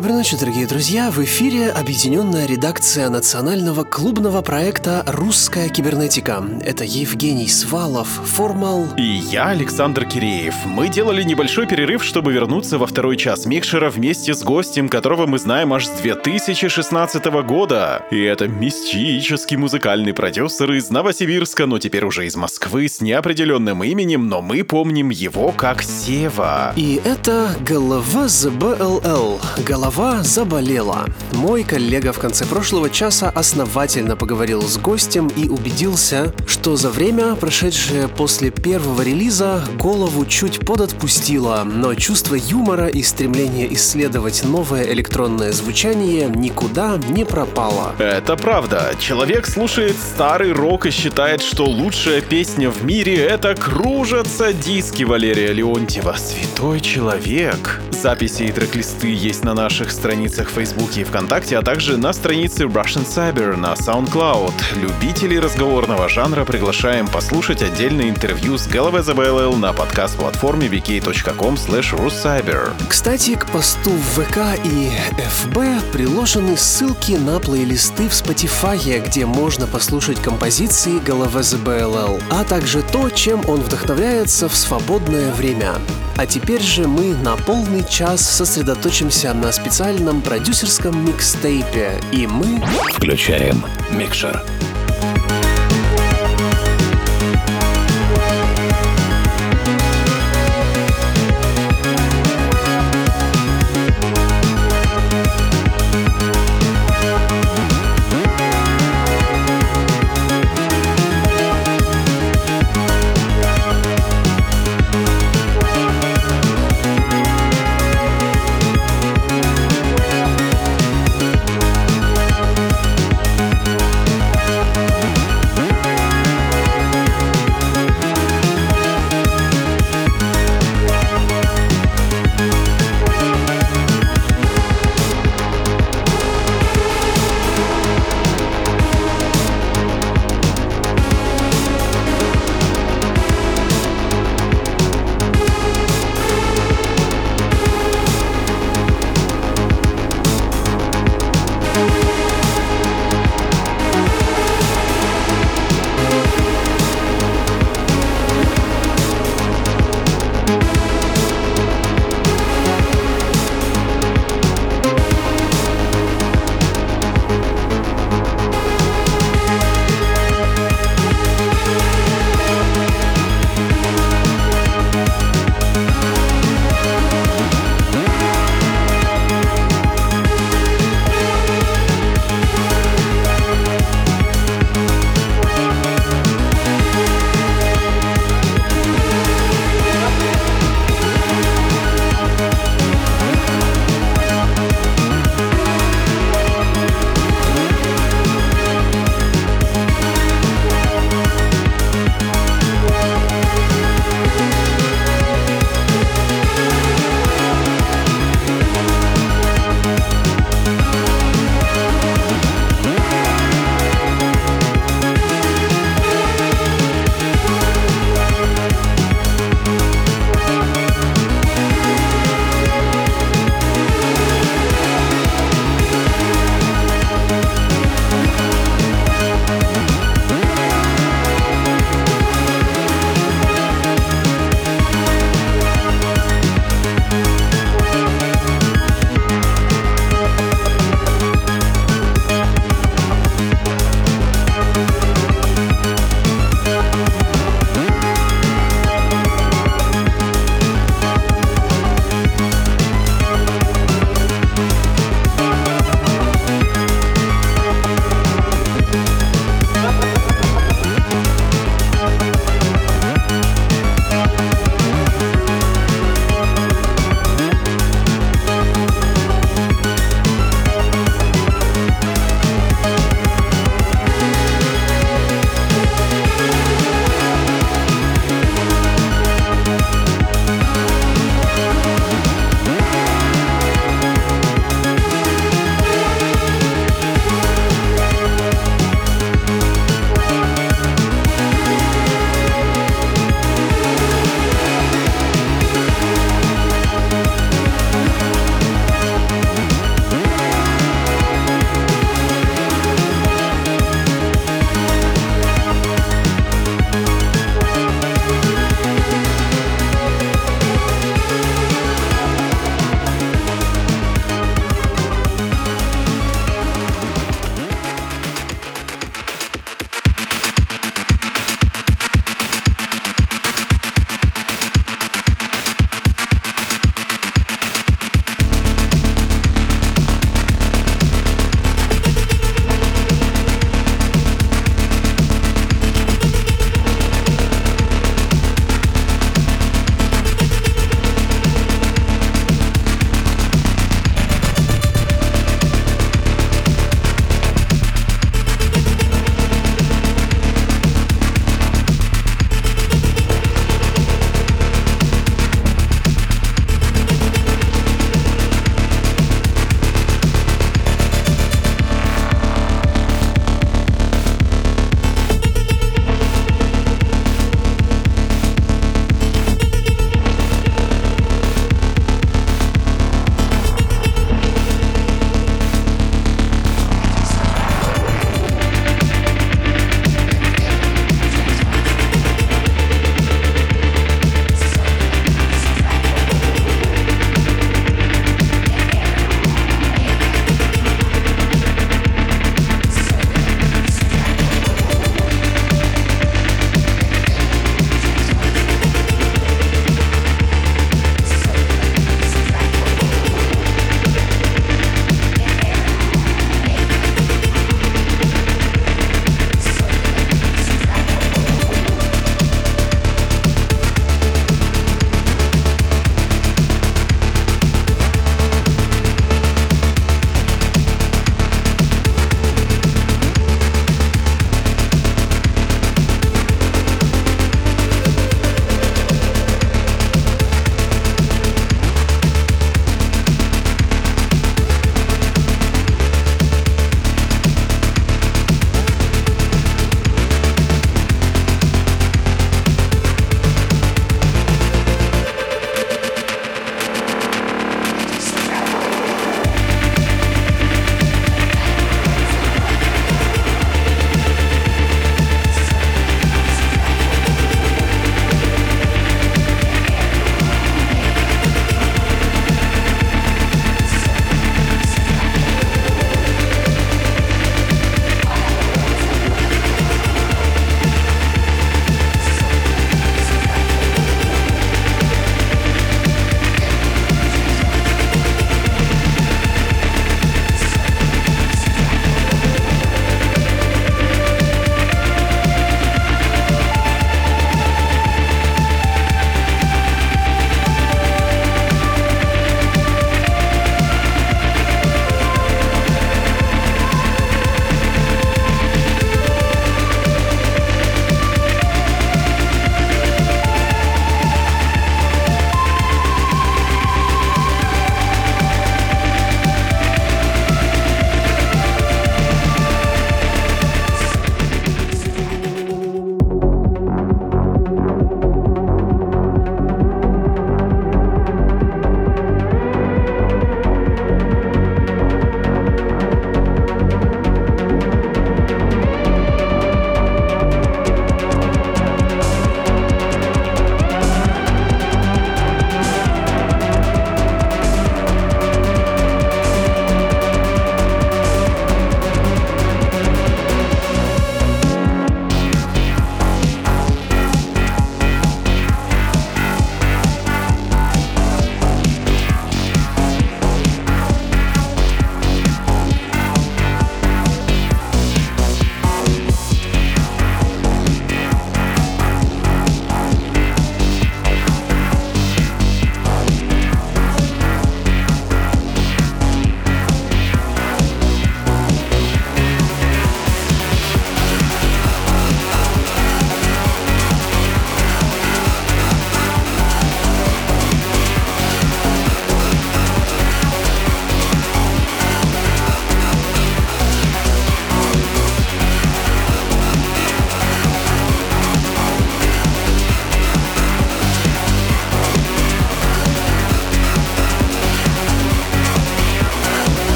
Доброй ночи, дорогие друзья! В эфире объединенная редакция национального клубного проекта «Русская кибернетика». Это Евгений Свалов, Формал... И я, Александр Киреев. Мы делали небольшой перерыв, чтобы вернуться во второй час микшера вместе с гостем, которого мы знаем аж с 2016 года. И это мистический музыкальный продюсер из Новосибирска, но теперь уже из Москвы, с неопределенным именем, но мы помним его как Сева. И это голова ЗБЛЛ. Голова заболела. Мой коллега в конце прошлого часа основательно поговорил с гостем и убедился, что за время, прошедшее после первого релиза, голову чуть подотпустило, но чувство юмора и стремление исследовать новое электронное звучание никуда не пропало. Это правда. Человек слушает старый рок и считает, что лучшая песня в мире — это «Кружатся диски» Валерия Леонтьева. Святой человек. Записи и трек-листы есть на наших страницах в Фейсбуке и ВКонтакте, а также на странице Russian Cyber на SoundCloud. Любителей разговорного жанра приглашаем послушать отдельное интервью с Головой ЗБЛЛ на подкаст-платформе vk.com russcyber. Кстати, к посту в ВК и ФБ приложены ссылки на плейлисты в Spotify, где можно послушать композиции Головы ЗБЛЛ, а также то, чем он вдохновляется в свободное время. А теперь же мы на полный час сосредоточимся на специальном продюсерском микстейпе, и мы... Включаем микшер.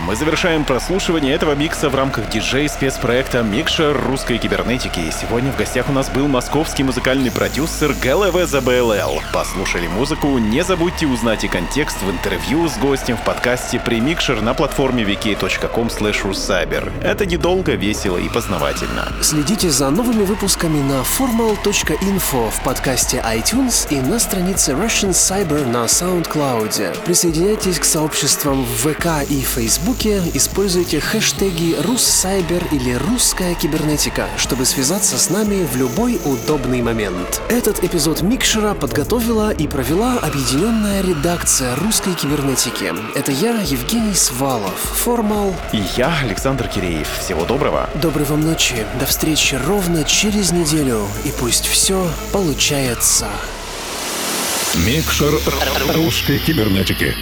Мы завершаем прослушивание этого микса в рамках диджей-спецпроекта «Микшер русской кибернетики». Сегодня в гостях у нас был московский музыкальный продюсер ГЛВ ЗБЛЛ. Послушали музыку, не забудьте узнать и контекст в интервью с гостем в подкасте «Премикшер» на платформе russcyber. Это недолго, весело и познавательно. Следите за новыми выпусками на formal.info в подкасте iTunes и на странице Russian Cyber на SoundCloud. Присоединяйтесь к сообществам в ВК и Фейсбуке, используйте хэштеги «Руссайбер» или «Русская кибернетика», чтобы связаться с нами в любой удобный момент. Этот эпизод Микшера подготовила и провела объединенная редакция русской кибернетики. Это я, Евгений Свалов, Формал. И я, Александр Киреев. Всего доброго. Доброй вам ночи. До встречи ровно через неделю. И пусть все получается. Микшер русской кибернетики.